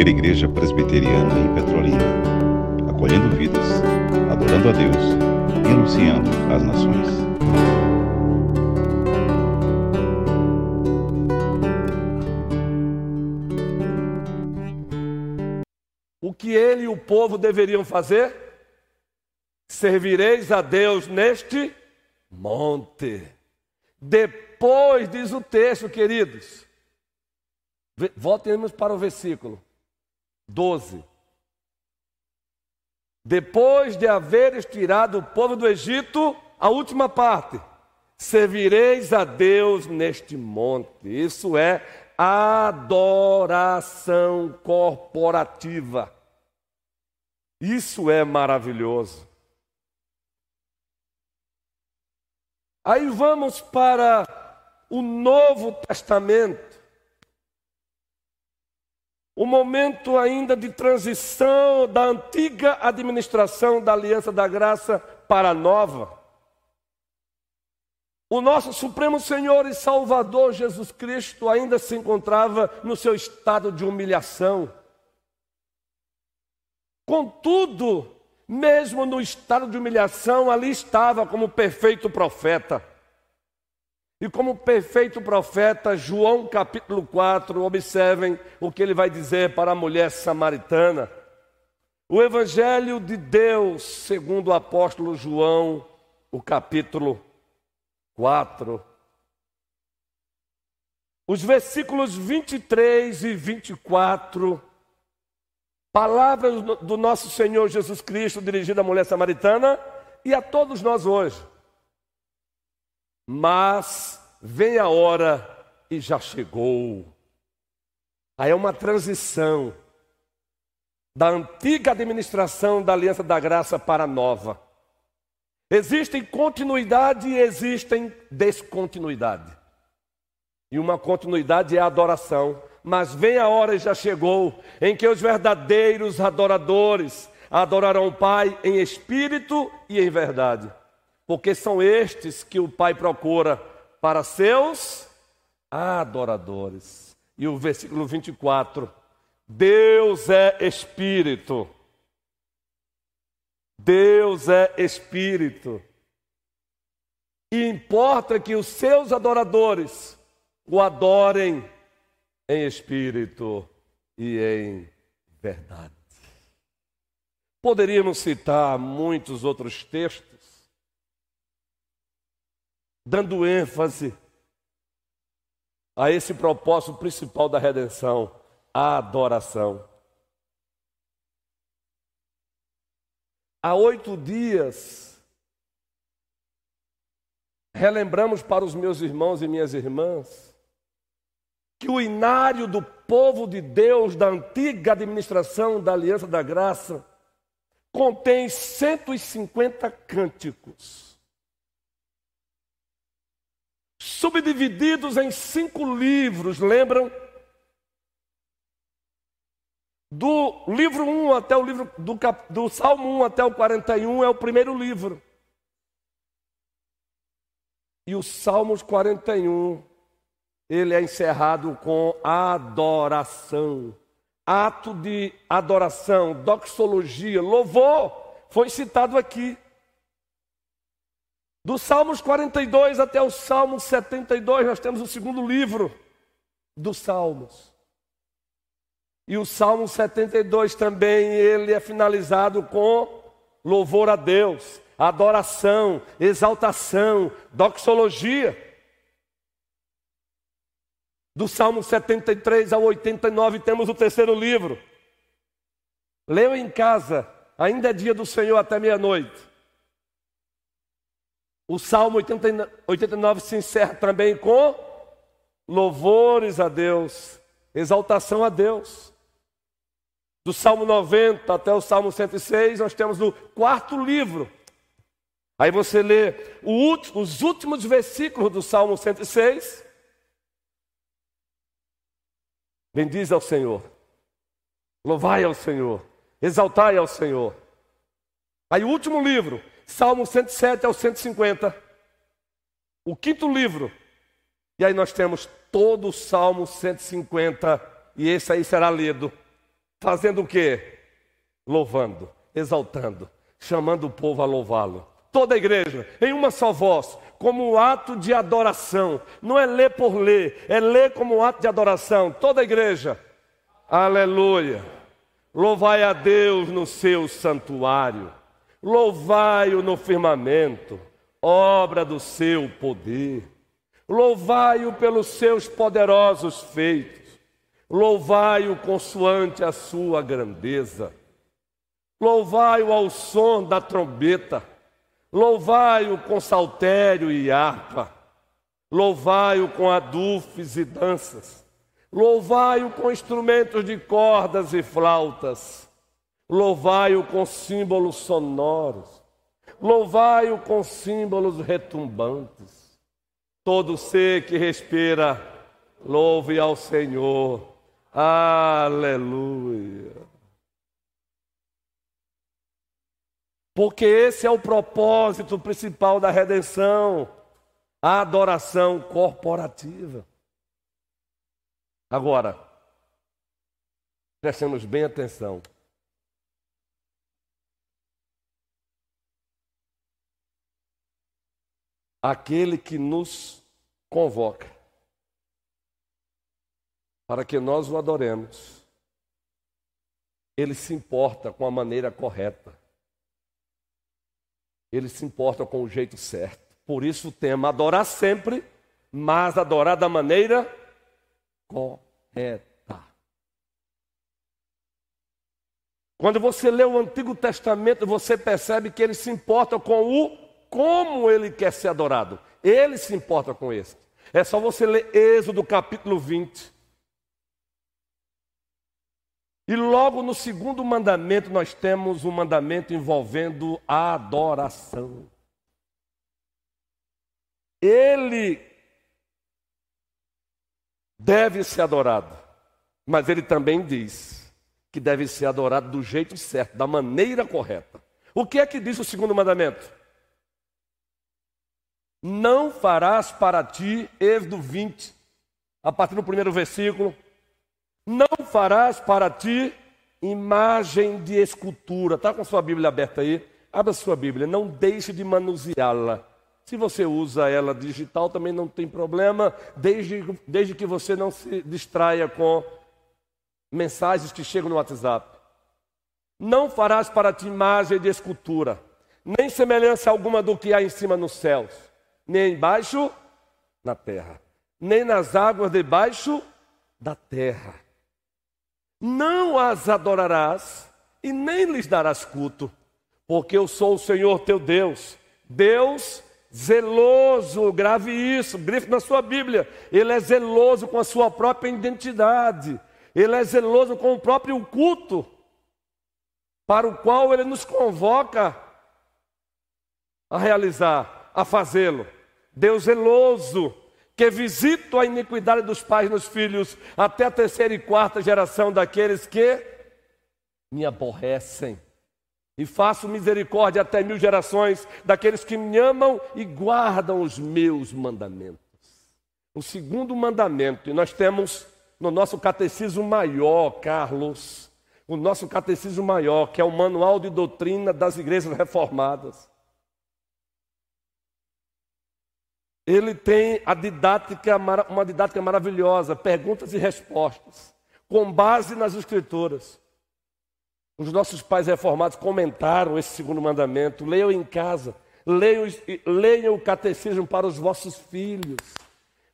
primeira igreja presbiteriana em Petrolina, acolhendo vidas, adorando a Deus e anunciando às nações. O que ele e o povo deveriam fazer? Servireis a Deus neste monte. Depois, diz o texto, queridos. Voltemos para o versículo 12. Depois de haveres tirado o povo do Egito, a última parte, servireis a Deus neste monte. Isso é adoração corporativa. Isso é maravilhoso. Aí vamos para o Novo Testamento. O momento ainda de transição da antiga administração da Aliança da Graça para a nova. O nosso Supremo Senhor e Salvador Jesus Cristo ainda se encontrava no seu estado de humilhação. Contudo, mesmo no estado de humilhação, ali estava como perfeito profeta. E como perfeito profeta, João capítulo 4, observem o que ele vai dizer para a mulher samaritana. O Evangelho de Deus, segundo o apóstolo João, o capítulo 4. Os versículos 23 e 24 Palavras do nosso Senhor Jesus Cristo dirigida à mulher samaritana e a todos nós hoje. Mas vem a hora e já chegou. Aí é uma transição da antiga administração da Aliança da Graça para a nova. Existem continuidade e existem descontinuidade. E uma continuidade é a adoração mas vem a hora e já chegou em que os verdadeiros adoradores adorarão o Pai em espírito e em verdade, porque são estes que o Pai procura para seus adoradores. E o versículo 24: Deus é espírito. Deus é espírito. E importa que os seus adoradores o adorem em espírito e em verdade. Poderíamos citar muitos outros textos, dando ênfase a esse propósito principal da redenção, a adoração. Há oito dias, relembramos para os meus irmãos e minhas irmãs, que o inário do povo de Deus da antiga administração da Aliança da Graça contém 150 cânticos, subdivididos em cinco livros, lembram? Do livro 1 até o livro do, do Salmo 1 até o 41 é o primeiro livro. E os Salmos 41 ele é encerrado com adoração. Ato de adoração, doxologia, louvor, foi citado aqui. Do Salmos 42 até o Salmo 72, nós temos o segundo livro dos Salmos. E o Salmo 72 também, ele é finalizado com louvor a Deus, adoração, exaltação, doxologia. Do Salmo 73 ao 89 temos o terceiro livro. Leu em casa, ainda é dia do Senhor até meia-noite. O Salmo 89 se encerra também com louvores a Deus, exaltação a Deus. Do Salmo 90 até o Salmo 106, nós temos o quarto livro. Aí você lê os últimos versículos do Salmo 106 Bendize ao Senhor. Louvai ao Senhor. Exaltai ao Senhor. Aí o último livro, Salmo 107 ao 150. O quinto livro. E aí nós temos todo o Salmo 150. E esse aí será lido. Fazendo o quê? Louvando, exaltando, chamando o povo a louvá-lo. Toda a igreja, em uma só voz, como um ato de adoração. Não é ler por ler, é ler como um ato de adoração. Toda a igreja. Aleluia. Louvai a Deus no seu santuário. Louvai-o no firmamento, obra do seu poder. Louvai-o pelos seus poderosos feitos. Louvai-o consoante a sua grandeza. Louvai-o ao som da trombeta. Louvai-o com saltério e harpa. Louvai-o com adufes e danças. Louvai-o com instrumentos de cordas e flautas. Louvai-o com símbolos sonoros. Louvai-o com símbolos retumbantes. Todo ser que respira, louve ao Senhor. Aleluia. Porque esse é o propósito principal da redenção, a adoração corporativa. Agora, prestemos bem atenção. Aquele que nos convoca para que nós o adoremos, ele se importa com a maneira correta ele se importa com o jeito certo. Por isso o tema adorar sempre, mas adorar da maneira correta. Quando você lê o Antigo Testamento, você percebe que ele se importa com o como ele quer ser adorado. Ele se importa com isso. É só você ler Êxodo capítulo 20. E logo no segundo mandamento nós temos um mandamento envolvendo a adoração. Ele deve ser adorado, mas ele também diz que deve ser adorado do jeito certo, da maneira correta. O que é que diz o segundo mandamento? Não farás para ti, Êxodo 20, a partir do primeiro versículo, não farás para ti imagem de escultura. Está com sua Bíblia aberta aí? Abra sua Bíblia, não deixe de manuseá-la. Se você usa ela digital, também não tem problema, desde, desde que você não se distraia com mensagens que chegam no WhatsApp. Não farás para ti imagem de escultura, nem semelhança alguma do que há em cima nos céus, nem embaixo na terra, nem nas águas debaixo da terra. Não as adorarás e nem lhes darás culto, porque eu sou o Senhor teu Deus, Deus zeloso, grave isso, grife na sua Bíblia, Ele é zeloso com a sua própria identidade, Ele é zeloso com o próprio culto, para o qual Ele nos convoca a realizar, a fazê-lo. Deus zeloso, que visito a iniquidade dos pais nos filhos, até a terceira e quarta geração daqueles que me aborrecem. E faço misericórdia até mil gerações daqueles que me amam e guardam os meus mandamentos. O segundo mandamento, e nós temos no nosso catecismo maior, Carlos, o nosso catecismo maior, que é o Manual de Doutrina das Igrejas Reformadas. Ele tem a didática, uma didática maravilhosa, perguntas e respostas, com base nas escrituras. Os nossos pais reformados comentaram esse segundo mandamento. Leiam em casa, leiam, leiam o catecismo para os vossos filhos.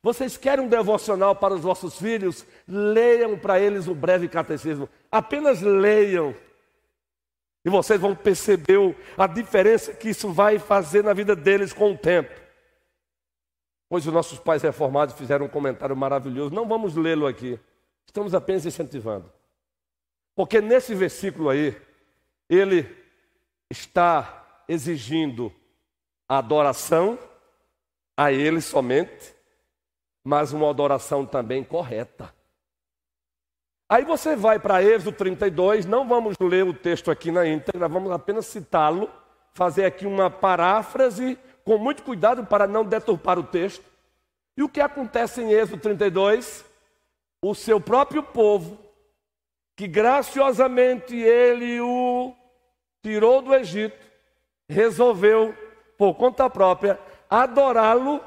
Vocês querem um devocional para os vossos filhos? Leiam para eles o breve catecismo. Apenas leiam. E vocês vão perceber a diferença que isso vai fazer na vida deles com o tempo. Pois os nossos pais reformados fizeram um comentário maravilhoso, não vamos lê-lo aqui, estamos apenas incentivando. Porque nesse versículo aí, ele está exigindo a adoração a ele somente, mas uma adoração também correta. Aí você vai para Êxodo 32, não vamos ler o texto aqui na íntegra, vamos apenas citá-lo, fazer aqui uma paráfrase com muito cuidado para não deturpar o texto. E o que acontece em Êxodo 32? O seu próprio povo que graciosamente ele o tirou do Egito, resolveu, por conta própria, adorá-lo,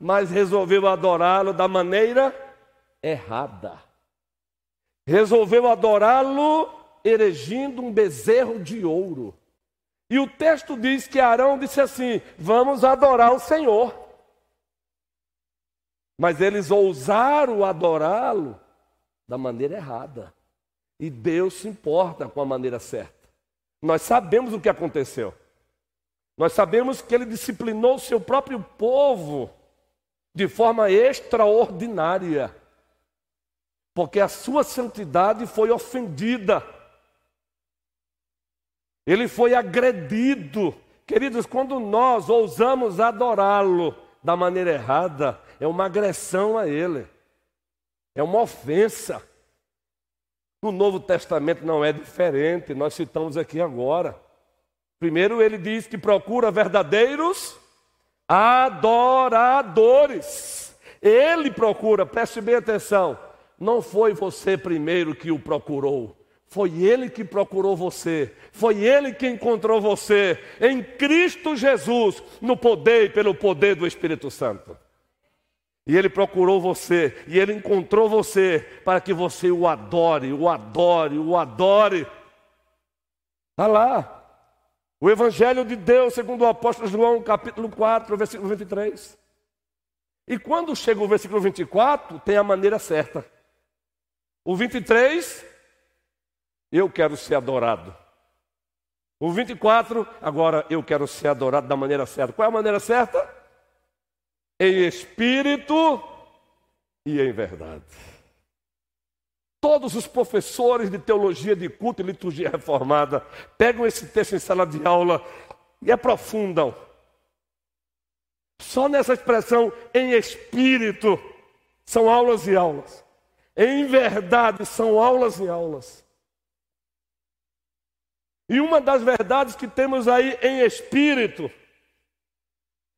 mas resolveu adorá-lo da maneira errada. Resolveu adorá-lo erigindo um bezerro de ouro. E o texto diz que Arão disse assim: Vamos adorar o Senhor. Mas eles ousaram adorá-lo da maneira errada. E Deus se importa com a maneira certa. Nós sabemos o que aconteceu. Nós sabemos que ele disciplinou o seu próprio povo de forma extraordinária, porque a sua santidade foi ofendida. Ele foi agredido. Queridos, quando nós ousamos adorá-lo da maneira errada, é uma agressão a ele, é uma ofensa. No Novo Testamento não é diferente, nós citamos aqui agora. Primeiro, ele diz que procura verdadeiros adoradores. Ele procura, preste bem atenção, não foi você primeiro que o procurou. Foi Ele que procurou você, foi Ele que encontrou você em Cristo Jesus, no poder e pelo poder do Espírito Santo. E Ele procurou você, e Ele encontrou você para que você o adore, o adore, o adore. Está lá. O Evangelho de Deus, segundo o apóstolo João, capítulo 4, versículo 23. E quando chega o versículo 24, tem a maneira certa. O 23 eu quero ser adorado. O 24, agora eu quero ser adorado da maneira certa. Qual é a maneira certa? Em espírito e em verdade. Todos os professores de teologia de culto e liturgia reformada pegam esse texto em sala de aula e aprofundam. Só nessa expressão em espírito são aulas e aulas. Em verdade são aulas e aulas. E uma das verdades que temos aí em espírito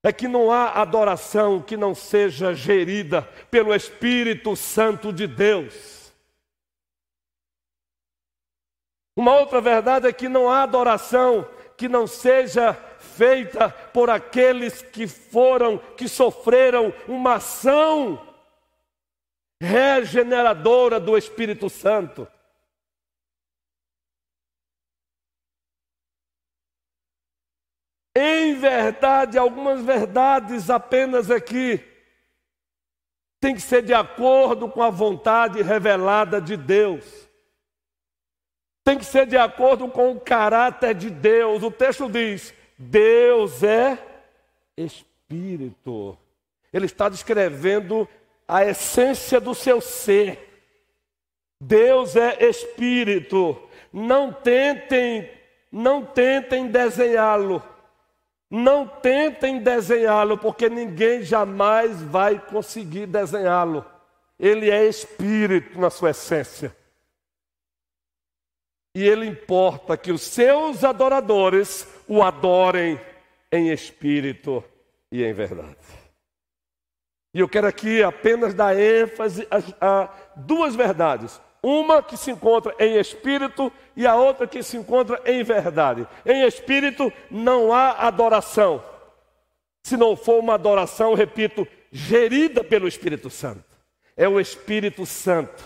é que não há adoração que não seja gerida pelo Espírito Santo de Deus. Uma outra verdade é que não há adoração que não seja feita por aqueles que foram, que sofreram uma ação regeneradora do Espírito Santo. Em verdade, algumas verdades apenas aqui tem que ser de acordo com a vontade revelada de Deus. Tem que ser de acordo com o caráter de Deus. O texto diz: Deus é espírito. Ele está descrevendo a essência do seu ser. Deus é espírito. Não tentem, não tentem desenhá-lo. Não tentem desenhá-lo, porque ninguém jamais vai conseguir desenhá-lo. Ele é espírito na sua essência. E ele importa que os seus adoradores o adorem em espírito e em verdade. E eu quero aqui apenas dar ênfase a, a duas verdades. Uma que se encontra em espírito e a outra que se encontra em verdade. Em espírito não há adoração. Se não for uma adoração, repito, gerida pelo Espírito Santo. É o Espírito Santo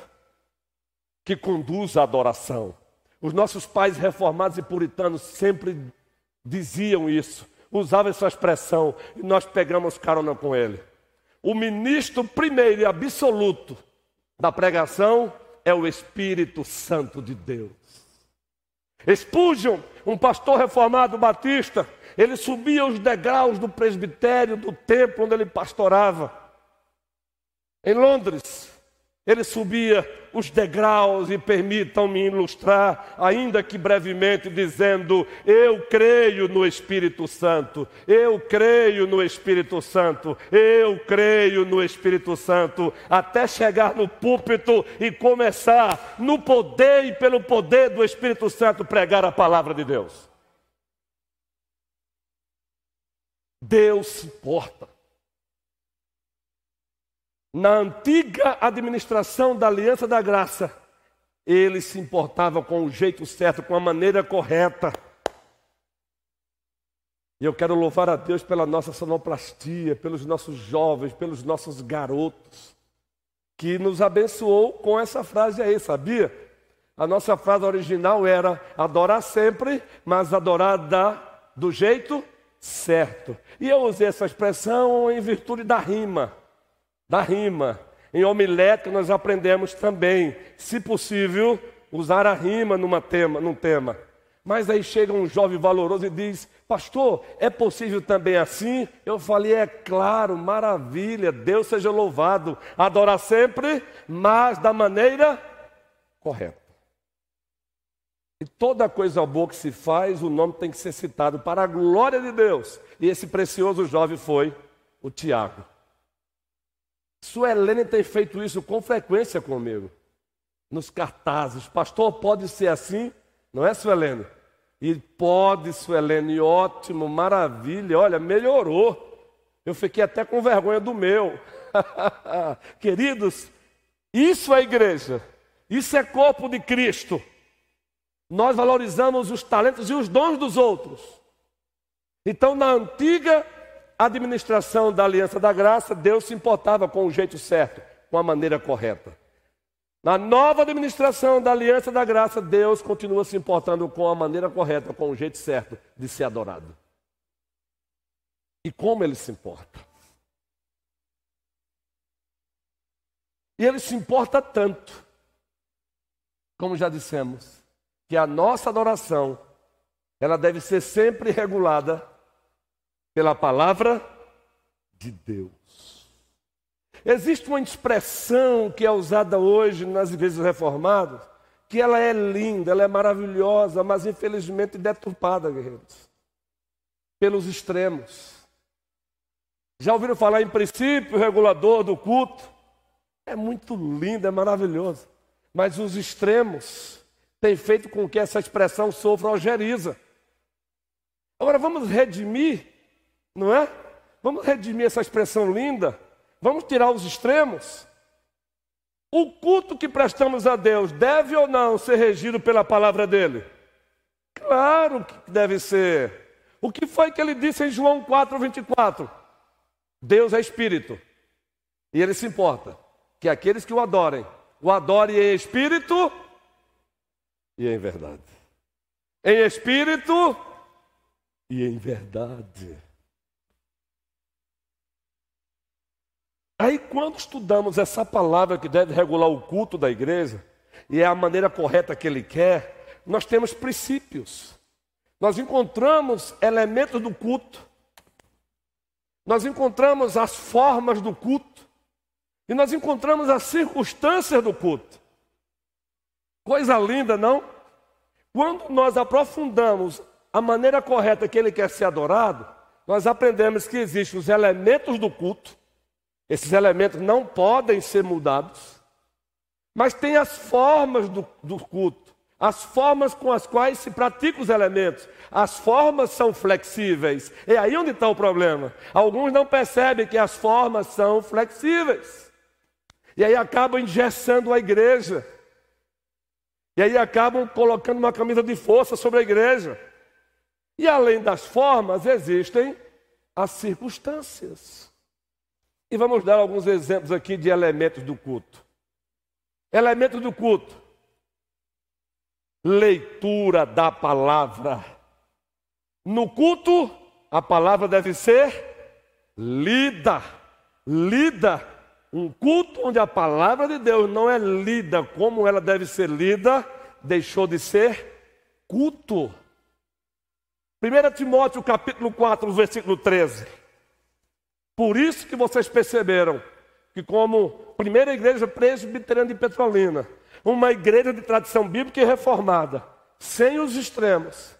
que conduz a adoração. Os nossos pais reformados e puritanos sempre diziam isso, usavam essa expressão, e nós pegamos carona com ele. O ministro primeiro e absoluto da pregação é o Espírito Santo de Deus. Spurgeon, um pastor reformado batista, ele subia os degraus do presbitério do templo onde ele pastorava, em Londres. Ele subia os degraus e permitam-me ilustrar, ainda que brevemente, dizendo: Eu creio no Espírito Santo, eu creio no Espírito Santo, eu creio no Espírito Santo, até chegar no púlpito e começar, no poder e pelo poder do Espírito Santo, pregar a palavra de Deus. Deus se importa. Na antiga administração da Aliança da Graça, ele se importava com o jeito certo, com a maneira correta. E eu quero louvar a Deus pela nossa sonoplastia, pelos nossos jovens, pelos nossos garotos, que nos abençoou com essa frase aí, sabia? A nossa frase original era adorar sempre, mas adorar da, do jeito certo. E eu usei essa expressão em virtude da rima. Da rima. Em homilética nós aprendemos também, se possível, usar a rima numa tema, num tema. Mas aí chega um jovem valoroso e diz: Pastor, é possível também assim? Eu falei: É claro, maravilha, Deus seja louvado. Adorar sempre, mas da maneira correta. E toda coisa boa que se faz, o nome tem que ser citado para a glória de Deus. E esse precioso jovem foi o Tiago. Suelene tem feito isso com frequência comigo. Nos cartazes. Pastor, pode ser assim? Não é, Suelene? E pode, Suelene, ótimo, maravilha. Olha, melhorou. Eu fiquei até com vergonha do meu. Queridos, isso é igreja. Isso é corpo de Cristo. Nós valorizamos os talentos e os dons dos outros. Então, na antiga administração da aliança da graça, Deus se importava com o jeito certo, com a maneira correta. Na nova administração da aliança da graça, Deus continua se importando com a maneira correta, com o jeito certo de ser adorado. E como ele se importa? E ele se importa tanto, como já dissemos, que a nossa adoração ela deve ser sempre regulada pela palavra de Deus. Existe uma expressão que é usada hoje nas igrejas reformadas, que ela é linda, ela é maravilhosa, mas infelizmente deturpada, guerreiros, pelos extremos. Já ouviram falar em princípio regulador do culto? É muito lindo, é maravilhoso. Mas os extremos têm feito com que essa expressão sofra ojeriza. Agora vamos redimir não é? Vamos redimir essa expressão linda. Vamos tirar os extremos. O culto que prestamos a Deus deve ou não ser regido pela palavra dele? Claro que deve ser. O que foi que ele disse em João 4, 24? Deus é espírito. E ele se importa que aqueles que o adorem, o adorem em espírito e em verdade. Em espírito e em verdade. Aí, quando estudamos essa palavra que deve regular o culto da igreja, e é a maneira correta que ele quer, nós temos princípios. Nós encontramos elementos do culto. Nós encontramos as formas do culto. E nós encontramos as circunstâncias do culto. Coisa linda, não? Quando nós aprofundamos a maneira correta que ele quer ser adorado, nós aprendemos que existem os elementos do culto, esses elementos não podem ser mudados. Mas tem as formas do, do culto, as formas com as quais se praticam os elementos. As formas são flexíveis. É aí onde está o problema. Alguns não percebem que as formas são flexíveis. E aí acabam engessando a igreja. E aí acabam colocando uma camisa de força sobre a igreja. E além das formas, existem as circunstâncias. E vamos dar alguns exemplos aqui de elementos do culto. Elementos do culto. Leitura da palavra. No culto, a palavra deve ser lida. Lida. Um culto onde a palavra de Deus não é lida como ela deve ser lida, deixou de ser culto. 1 Timóteo capítulo 4, versículo 13. Por isso que vocês perceberam que, como primeira igreja presbiteriana de Petrolina, uma igreja de tradição bíblica e reformada, sem os extremos,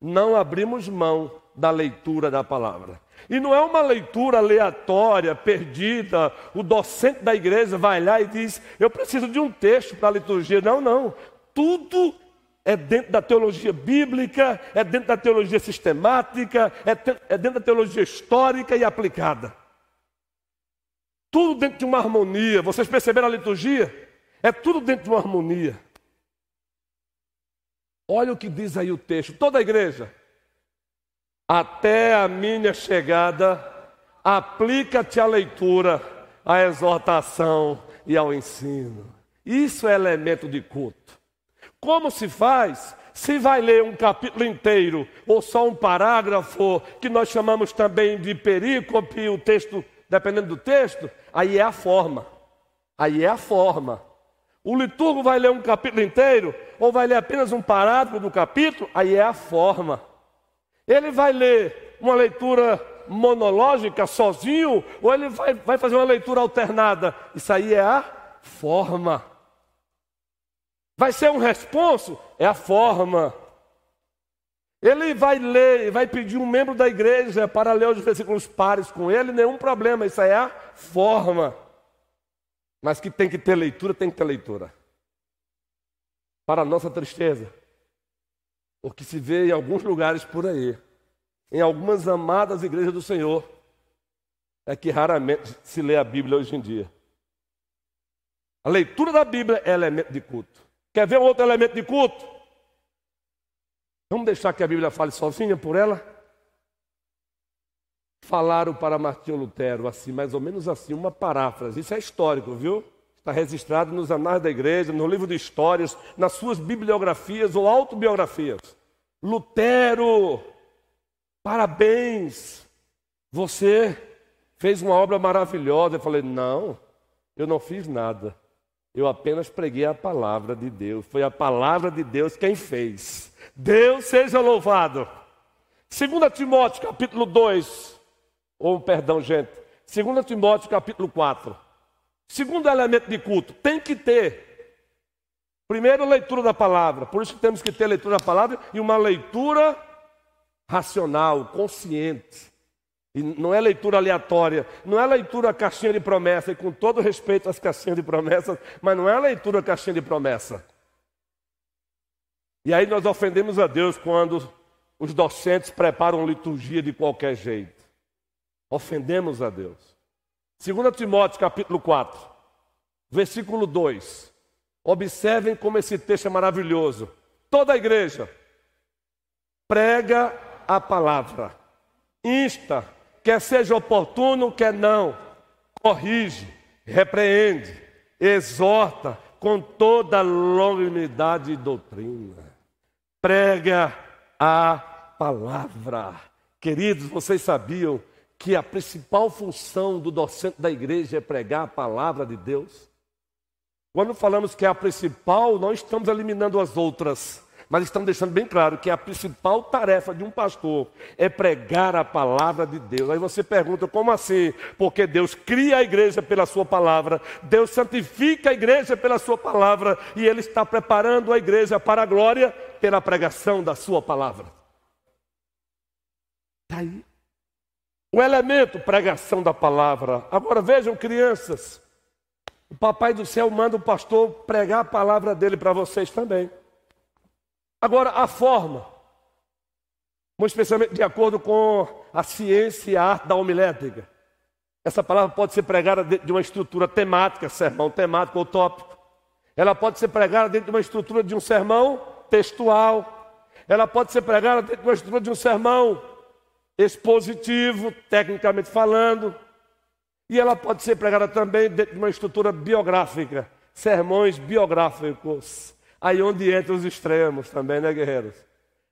não abrimos mão da leitura da palavra. E não é uma leitura aleatória, perdida. O docente da igreja vai lá e diz: Eu preciso de um texto para a liturgia. Não, não. Tudo é dentro da teologia bíblica, é dentro da teologia sistemática, é, é dentro da teologia histórica e aplicada. Tudo dentro de uma harmonia. Vocês perceberam a liturgia? É tudo dentro de uma harmonia. Olha o que diz aí o texto, toda a igreja. Até a minha chegada, aplica-te à leitura, à exortação e ao ensino. Isso é elemento de culto. Como se faz? Se vai ler um capítulo inteiro ou só um parágrafo, que nós chamamos também de perícope, o texto, dependendo do texto, aí é a forma. Aí é a forma. O liturgo vai ler um capítulo inteiro ou vai ler apenas um parágrafo do capítulo, aí é a forma. Ele vai ler uma leitura monológica sozinho ou ele vai, vai fazer uma leitura alternada. Isso aí é a forma. Vai ser um responso? É a forma. Ele vai ler, vai pedir um membro da igreja para ler os versículos pares com ele, nenhum problema, isso aí é a forma. Mas que tem que ter leitura, tem que ter leitura. Para a nossa tristeza, o que se vê em alguns lugares por aí, em algumas amadas igrejas do Senhor, é que raramente se lê a Bíblia hoje em dia. A leitura da Bíblia é elemento de culto. Quer ver um outro elemento de culto? Vamos deixar que a Bíblia fale sozinha por ela? falaram para Martinho Lutero, assim, mais ou menos assim, uma paráfrase. Isso é histórico, viu? Está registrado nos anais da igreja, no livro de histórias, nas suas bibliografias ou autobiografias. Lutero, parabéns, você fez uma obra maravilhosa. Eu falei, não, eu não fiz nada. Eu apenas preguei a palavra de Deus. Foi a palavra de Deus quem fez. Deus seja louvado. 2 Timóteo capítulo 2, ou perdão, gente. 2 Timóteo capítulo 4. Segundo elemento de culto, tem que ter. Primeiro, leitura da palavra. Por isso que temos que ter leitura da palavra e uma leitura racional, consciente. E não é leitura aleatória, não é leitura caixinha de promessa, e com todo respeito às caixinhas de promessas, mas não é leitura caixinha de promessa. E aí nós ofendemos a Deus quando os docentes preparam liturgia de qualquer jeito ofendemos a Deus. 2 Timóteo capítulo 4, versículo 2. Observem como esse texto é maravilhoso. Toda a igreja prega a palavra, insta, quer seja oportuno, quer não, corrige, repreende, exorta com toda longanimidade e doutrina. Prega a palavra. Queridos, vocês sabiam que a principal função do docente da igreja é pregar a palavra de Deus? Quando falamos que é a principal, não estamos eliminando as outras, mas estamos deixando bem claro que a principal tarefa de um pastor é pregar a palavra de Deus. Aí você pergunta, como assim? Porque Deus cria a igreja pela sua palavra, Deus santifica a igreja pela sua palavra, e Ele está preparando a igreja para a glória pela pregação da sua palavra. Está aí. O elemento, pregação da palavra. Agora vejam, crianças, o Papai do Céu manda o pastor pregar a palavra dele para vocês também. Agora, a forma, muito especialmente de acordo com a ciência e a arte da homilética. Essa palavra pode ser pregada dentro de uma estrutura temática, sermão temático ou tópico. Ela pode ser pregada dentro de uma estrutura de um sermão textual. Ela pode ser pregada dentro de uma estrutura de um sermão expositivo, tecnicamente falando, e ela pode ser pregada também dentro de uma estrutura biográfica, sermões biográficos, aí onde entra os extremos também, né, guerreiros?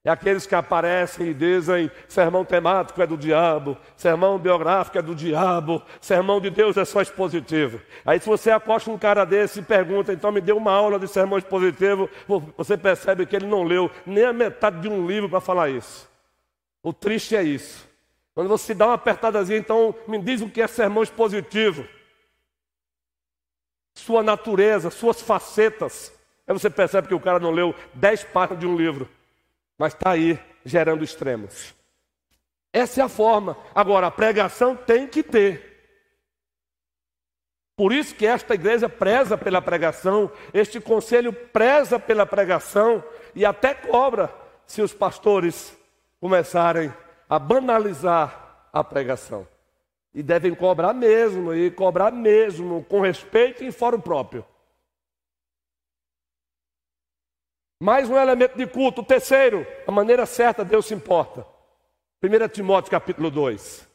É aqueles que aparecem e dizem: sermão temático é do diabo, sermão biográfico é do diabo, sermão de Deus é só expositivo. Aí, se você acosta um cara desse e pergunta, então me dê uma aula de sermão expositivo, você percebe que ele não leu nem a metade de um livro para falar isso. O triste é isso. Quando você dá uma apertadazinha, então me diz o que é sermão expositivo. Sua natureza, suas facetas. Aí você percebe que o cara não leu dez páginas de um livro, mas está aí gerando extremos. Essa é a forma. Agora, a pregação tem que ter. Por isso que esta igreja preza pela pregação, este conselho preza pela pregação e até cobra se os pastores começarem a banalizar a pregação. E devem cobrar mesmo, e cobrar mesmo, com respeito e em fórum próprio. Mais um elemento de culto. O terceiro, a maneira certa Deus se importa. 1 Timóteo capítulo 2.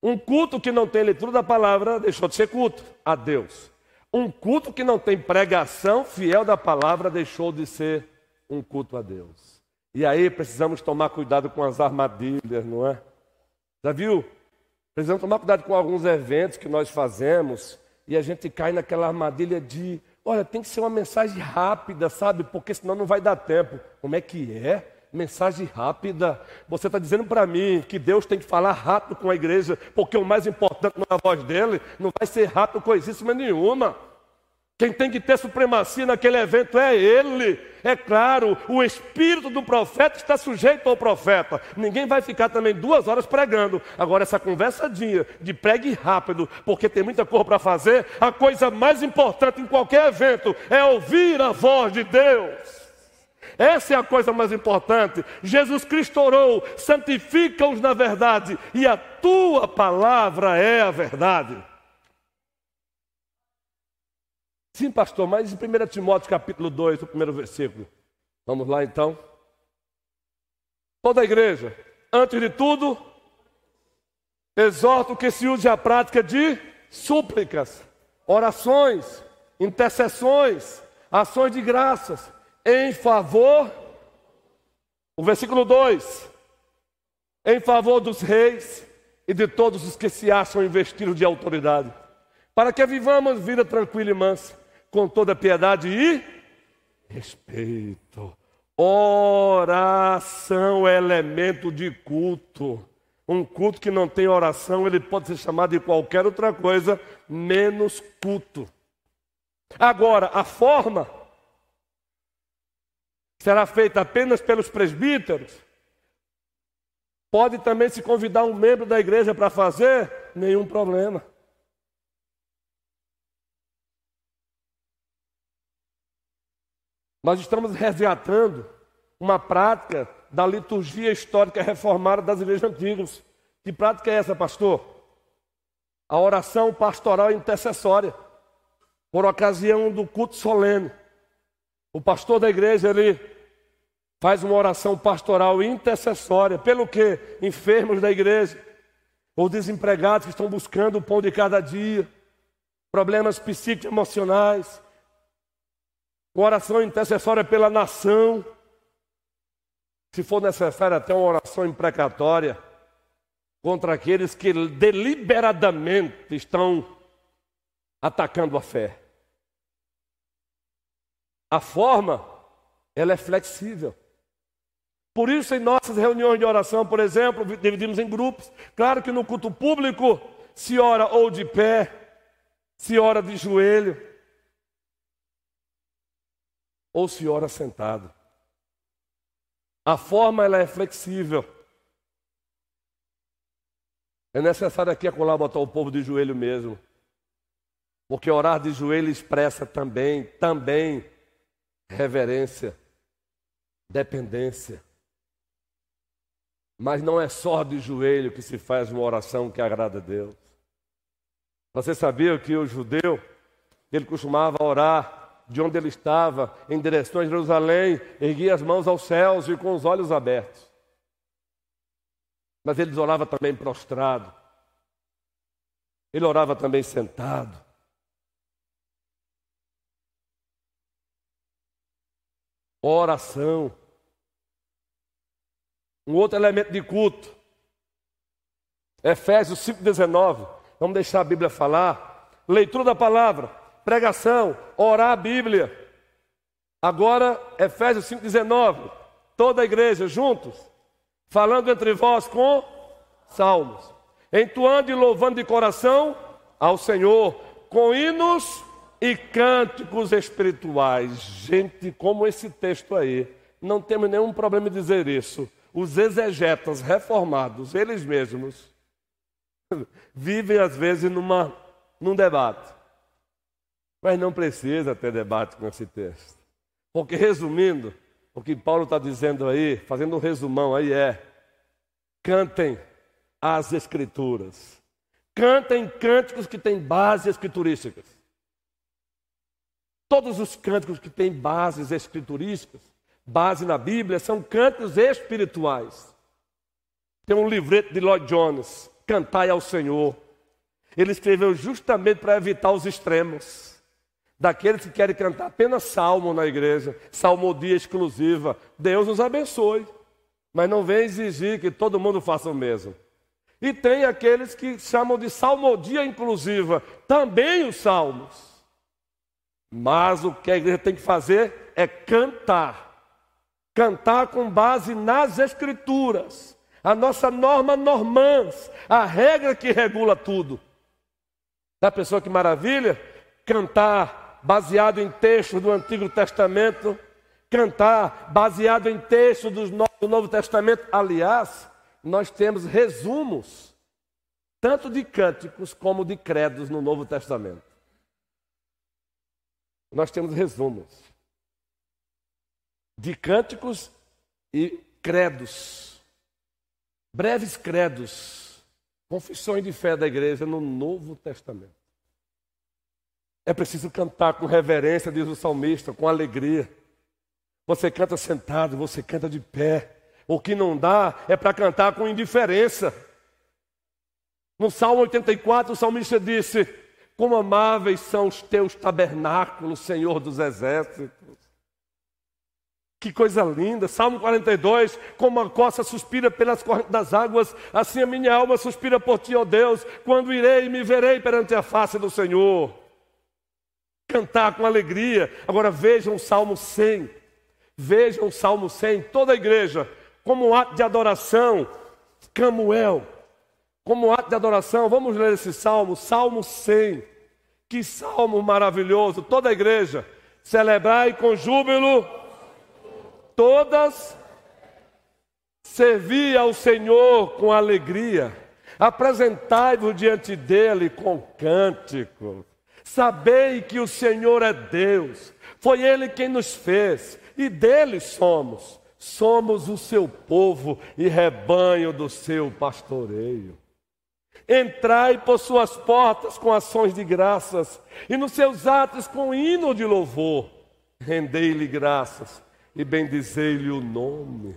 Um culto que não tem leitura da palavra deixou de ser culto a Deus. Um culto que não tem pregação fiel da palavra deixou de ser um culto a Deus. E aí precisamos tomar cuidado com as armadilhas, não é? Já viu? Precisamos tomar cuidado com alguns eventos que nós fazemos e a gente cai naquela armadilha de Olha, tem que ser uma mensagem rápida, sabe? Porque senão não vai dar tempo. Como é que é? Mensagem rápida. Você está dizendo para mim que Deus tem que falar rápido com a igreja, porque o mais importante não é voz dele, não vai ser rápido coisíssima nenhuma. Quem tem que ter supremacia naquele evento é ele. É claro, o espírito do profeta está sujeito ao profeta. Ninguém vai ficar também duas horas pregando. Agora, essa conversadinha de pregue rápido, porque tem muita coisa para fazer, a coisa mais importante em qualquer evento é ouvir a voz de Deus. Essa é a coisa mais importante. Jesus Cristo orou: santifica-os na verdade, e a tua palavra é a verdade. Sim, pastor, mas em 1 Timóteo capítulo 2, o primeiro versículo. Vamos lá então. Toda a igreja, antes de tudo, exorto que se use a prática de súplicas, orações, intercessões, ações de graças, em favor, o versículo 2, em favor dos reis e de todos os que se acham investidos de autoridade, para que vivamos vida tranquila e mansa com toda piedade e respeito. Oração é elemento de culto. Um culto que não tem oração, ele pode ser chamado de qualquer outra coisa, menos culto. Agora, a forma será feita apenas pelos presbíteros. Pode também se convidar um membro da igreja para fazer, nenhum problema. Nós estamos resgatando uma prática da liturgia histórica reformada das igrejas antigas. Que prática é essa, pastor? A oração pastoral intercessória, por ocasião do culto solene. O pastor da igreja, ele faz uma oração pastoral intercessória. Pelo que? Enfermos da igreja, ou desempregados que estão buscando o pão de cada dia, problemas psíquicos emocionais, oração intercessória pela nação. Se for necessário, até uma oração imprecatória contra aqueles que deliberadamente estão atacando a fé. A forma, ela é flexível. Por isso, em nossas reuniões de oração, por exemplo, dividimos em grupos. Claro que no culto público se ora ou de pé, se ora de joelho ou se ora sentado. A forma ela é flexível. É necessário aqui acolá botar o povo de joelho mesmo. Porque orar de joelho expressa também, também reverência, dependência. Mas não é só de joelho que se faz uma oração que agrada a Deus. Você sabia que o judeu, ele costumava orar de onde ele estava, em direção a Jerusalém, erguia as mãos aos céus e com os olhos abertos. Mas ele orava também prostrado. Ele orava também sentado. Oração. Um outro elemento de culto. Efésios 5,19. Vamos deixar a Bíblia falar. Leitura da palavra pregação, orar a Bíblia. Agora, Efésios 5,19, toda a igreja juntos, falando entre vós com salmos, entoando e louvando de coração ao Senhor, com hinos e cânticos espirituais. Gente, como esse texto aí, não temos nenhum problema em dizer isso. Os exegetas reformados, eles mesmos, vivem às vezes numa, num debate. Mas não precisa ter debate com esse texto. Porque, resumindo, o que Paulo está dizendo aí, fazendo um resumão aí, é: cantem as Escrituras. Cantem cânticos que têm base escriturísticas. Todos os cânticos que têm bases escriturísticas, base na Bíblia, são cânticos espirituais. Tem um livreto de Lloyd Jones, Cantai ao Senhor. Ele escreveu justamente para evitar os extremos. Daqueles que querem cantar apenas salmo na igreja, salmodia exclusiva. Deus nos abençoe. Mas não vem exigir que todo mundo faça o mesmo. E tem aqueles que chamam de salmodia inclusiva, também os salmos. Mas o que a igreja tem que fazer é cantar. Cantar com base nas escrituras. A nossa norma normans, a regra que regula tudo. Da pessoa que maravilha? Cantar baseado em textos do Antigo Testamento, cantar baseado em textos do Novo Testamento. Aliás, nós temos resumos, tanto de cânticos como de credos no Novo Testamento. Nós temos resumos de cânticos e credos, breves credos, confissões de fé da igreja no Novo Testamento. É preciso cantar com reverência, diz o salmista, com alegria. Você canta sentado, você canta de pé. O que não dá é para cantar com indiferença. No Salmo 84, o salmista disse: Como amáveis são os teus tabernáculos, Senhor dos exércitos. Que coisa linda. Salmo 42, como a costa suspira pelas correntes das águas, assim a minha alma suspira por ti, ó Deus, quando irei e me verei perante a face do Senhor. Cantar com alegria. Agora vejam o Salmo 100. Vejam o Salmo 100, toda a igreja como um ato de adoração, Camuel, como um ato de adoração, vamos ler esse salmo, Salmo 100. Que salmo maravilhoso, toda a igreja, celebrai com júbilo, todas, servi ao Senhor com alegria, apresentai-vos diante dele com cântico, sabei que o Senhor é Deus, foi ele quem nos fez e dele somos somos o seu povo e rebanho do seu pastoreio. Entrai por suas portas com ações de graças e nos seus atos com hino de louvor. Rendei-lhe graças e bendizei-lhe o nome.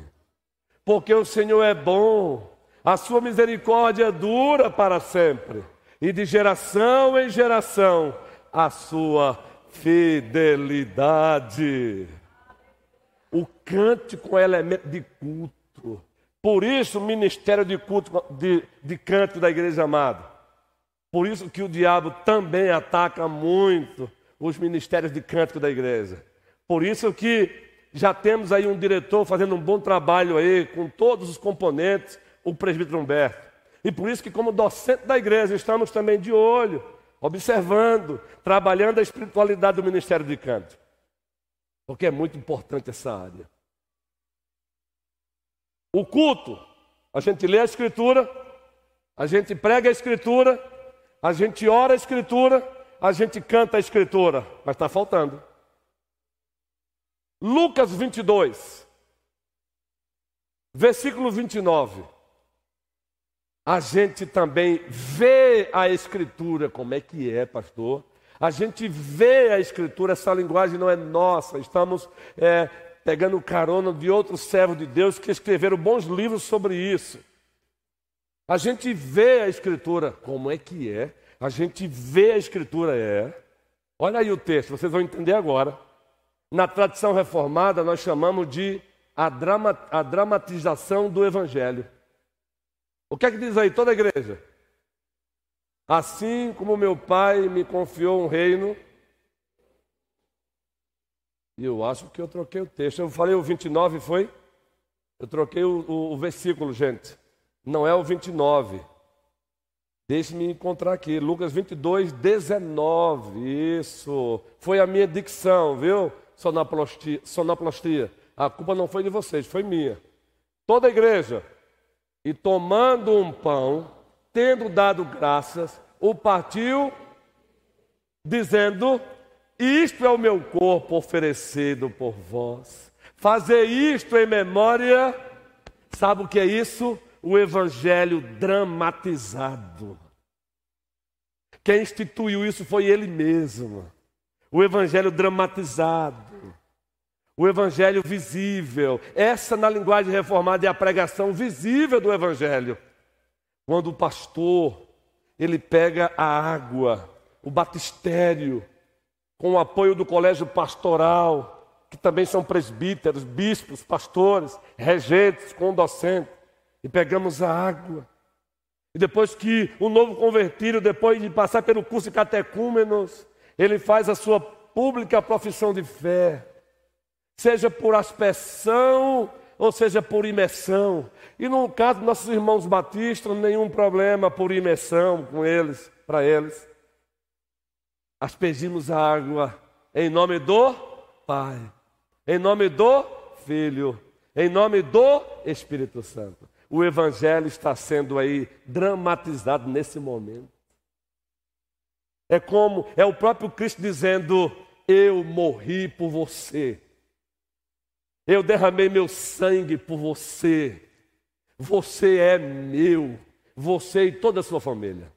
Porque o Senhor é bom, a sua misericórdia dura para sempre, e de geração em geração a sua fidelidade. O cântico é elemento de culto. Por isso o ministério de culto, de, de canto da igreja amada. Por isso que o diabo também ataca muito os ministérios de cântico da igreja. Por isso que já temos aí um diretor fazendo um bom trabalho aí com todos os componentes, o presbítero Humberto. E por isso que como docente da igreja estamos também de olho, observando, trabalhando a espiritualidade do ministério de canto. Porque é muito importante essa área. O culto, a gente lê a Escritura, a gente prega a Escritura, a gente ora a Escritura, a gente canta a Escritura, mas está faltando. Lucas 22, versículo 29. A gente também vê a Escritura, como é que é, pastor? A gente vê a Escritura, essa linguagem não é nossa, estamos é, pegando carona de outros servos de Deus que escreveram bons livros sobre isso. A gente vê a Escritura, como é que é? A gente vê a Escritura, é. Olha aí o texto, vocês vão entender agora. Na tradição reformada, nós chamamos de a, drama, a dramatização do Evangelho. O que é que diz aí toda a igreja? Assim como meu pai me confiou um reino, e eu acho que eu troquei o texto. Eu falei o 29, foi? Eu troquei o, o, o versículo, gente. Não é o 29. Deixe-me encontrar aqui. Lucas 22, 19. Isso. Foi a minha dicção, viu? Sonoplastia. sonoplastia. A culpa não foi de vocês, foi minha. Toda a igreja. E tomando um pão, tendo dado graças, o partiu, dizendo: Isto é o meu corpo oferecido por vós. Fazer isto em memória, sabe o que é isso? O evangelho dramatizado. Quem instituiu isso foi ele mesmo. o evangelho dramatizado, o evangelho visível. Essa, na linguagem reformada, é a pregação visível do evangelho. Quando o pastor, ele pega a água, o batistério, com o apoio do colégio pastoral, que também são presbíteros, bispos, pastores, regentes, condocentes, e pegamos a água. E depois que o novo convertido, depois de passar pelo curso de catecúmenos, ele faz a sua pública profissão de fé, seja por aspersão ou seja por imersão. E no caso dos nossos irmãos batistas, nenhum problema por imersão com eles, para eles. Aspergimos a água em nome do Pai, em nome do Filho, em nome do Espírito Santo. O Evangelho está sendo aí dramatizado nesse momento. É como é o próprio Cristo dizendo: Eu morri por você. Eu derramei meu sangue por você. Você é meu. Você e toda a sua família.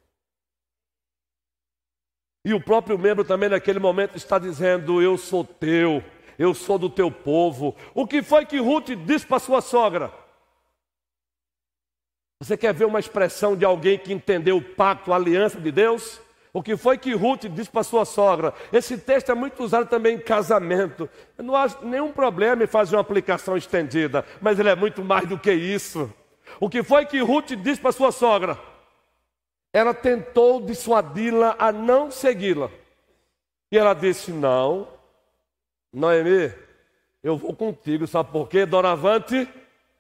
E o próprio membro também naquele momento está dizendo: Eu sou teu, eu sou do teu povo. O que foi que Ruth disse para sua sogra? Você quer ver uma expressão de alguém que entendeu o pacto, a aliança de Deus? O que foi que Ruth disse para sua sogra? Esse texto é muito usado também em casamento. Eu não acho nenhum problema em fazer uma aplicação estendida, mas ele é muito mais do que isso. O que foi que Ruth disse para sua sogra? Ela tentou dissuadi-la a não segui-la. E ela disse: Não, Noemi, eu vou contigo, sabe por quê? Doravante,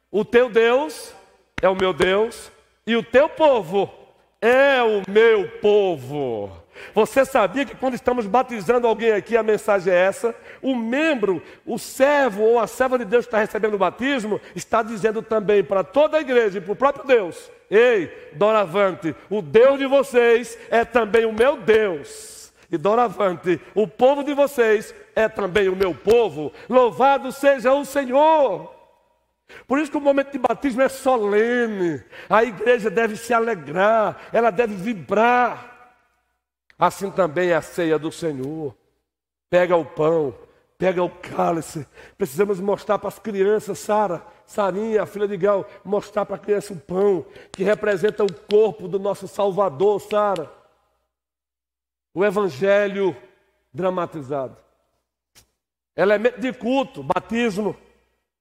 o teu Deus é o meu Deus e o teu povo é o meu povo. Você sabia que quando estamos batizando alguém aqui, a mensagem é essa? O membro, o servo ou a serva de Deus que está recebendo o batismo, está dizendo também para toda a igreja e para o próprio Deus: Ei, doravante, o Deus de vocês é também o meu Deus. E doravante, o povo de vocês é também o meu povo. Louvado seja o Senhor. Por isso que o momento de batismo é solene. A igreja deve se alegrar, ela deve vibrar. Assim também é a ceia do Senhor. Pega o pão, pega o cálice. Precisamos mostrar para as crianças, Sara, Sarinha, a filha de Gal, mostrar para a criança o pão, que representa o corpo do nosso Salvador, Sara. O Evangelho dramatizado. Elemento de culto, batismo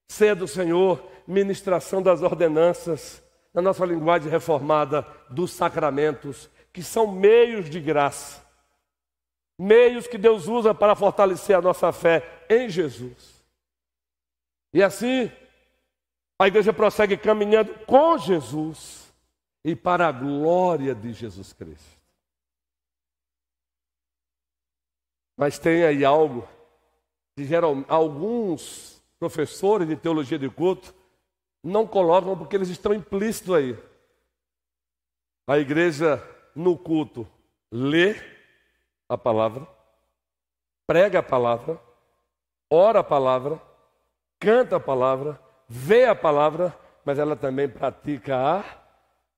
ceia do Senhor, ministração das ordenanças, na nossa linguagem reformada, dos sacramentos, que são meios de graça, meios que Deus usa para fortalecer a nossa fé em Jesus. E assim, a igreja prossegue caminhando com Jesus e para a glória de Jesus Cristo. Mas tem aí algo que geral, alguns professores de teologia de culto, não colocam porque eles estão implícitos aí. A igreja no culto lê a palavra, prega a palavra, ora a palavra, canta a palavra, vê a palavra, mas ela também pratica a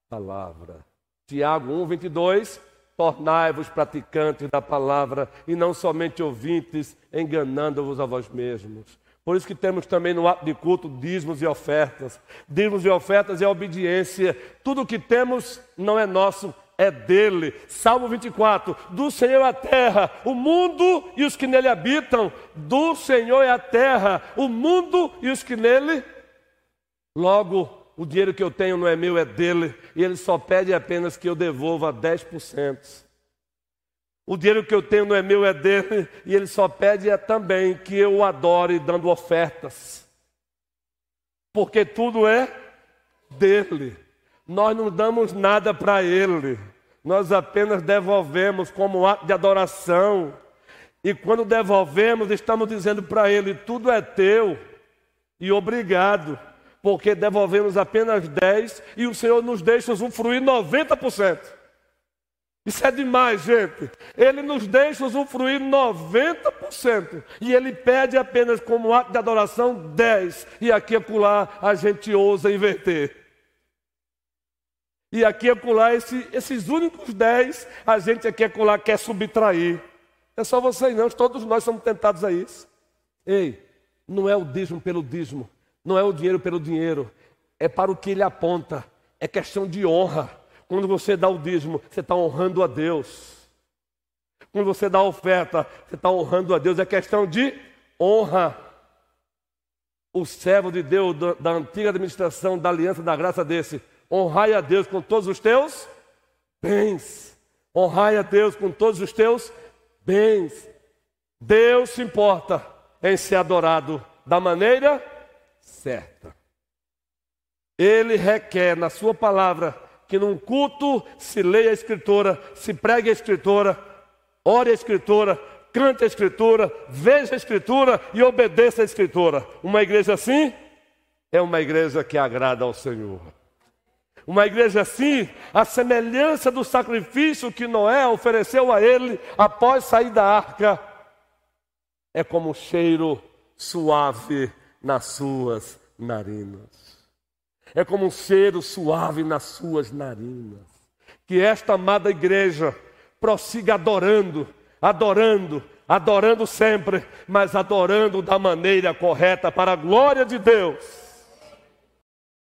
palavra. Tiago 1, 22. Tornai-vos praticantes da palavra e não somente ouvintes, enganando-vos a vós mesmos. Por isso que temos também no ato de culto dízimos e ofertas. Dízimos e ofertas é obediência. Tudo o que temos não é nosso, é dele. Salmo 24: Do Senhor é a terra, o mundo e os que nele habitam. Do Senhor é a terra, o mundo e os que nele. Logo, o dinheiro que eu tenho não é meu, é dele. E ele só pede apenas que eu devolva 10%. O dinheiro que eu tenho não é meu, é dele, e ele só pede é também que eu o adore dando ofertas. Porque tudo é dele. Nós não damos nada para ele. Nós apenas devolvemos como ato de adoração. E quando devolvemos, estamos dizendo para ele: tudo é teu e obrigado, porque devolvemos apenas 10 e o Senhor nos deixa usufruir 90%. Isso é demais, gente. Ele nos deixa usufruir 90% e ele pede apenas como ato de adoração 10%. E aqui e acolá a gente ousa inverter. E aqui e acolá esse, esses únicos 10 a gente aqui e acolá quer subtrair. É só você não, todos nós somos tentados a isso. Ei, não é o dízimo pelo dízimo, não é o dinheiro pelo dinheiro, é para o que ele aponta, é questão de honra. Quando você dá o dízimo, você está honrando a Deus. Quando você dá a oferta, você está honrando a Deus, é questão de honra. O servo de Deus da, da antiga administração da aliança da graça desse, honrai a Deus com todos os teus bens. Honrai a Deus com todos os teus bens. Deus se importa em ser adorado da maneira certa. Ele requer na sua palavra que num culto se leia a escritura, se pregue a escritura, ore a escritura, cante a escritura, veja a escritura e obedeça a escritura. Uma igreja assim é uma igreja que agrada ao Senhor. Uma igreja assim, a semelhança do sacrifício que Noé ofereceu a ele após sair da arca, é como um cheiro suave nas suas narinas é como um cheiro suave nas suas narinas. Que esta amada igreja prossiga adorando, adorando, adorando sempre, mas adorando da maneira correta para a glória de Deus.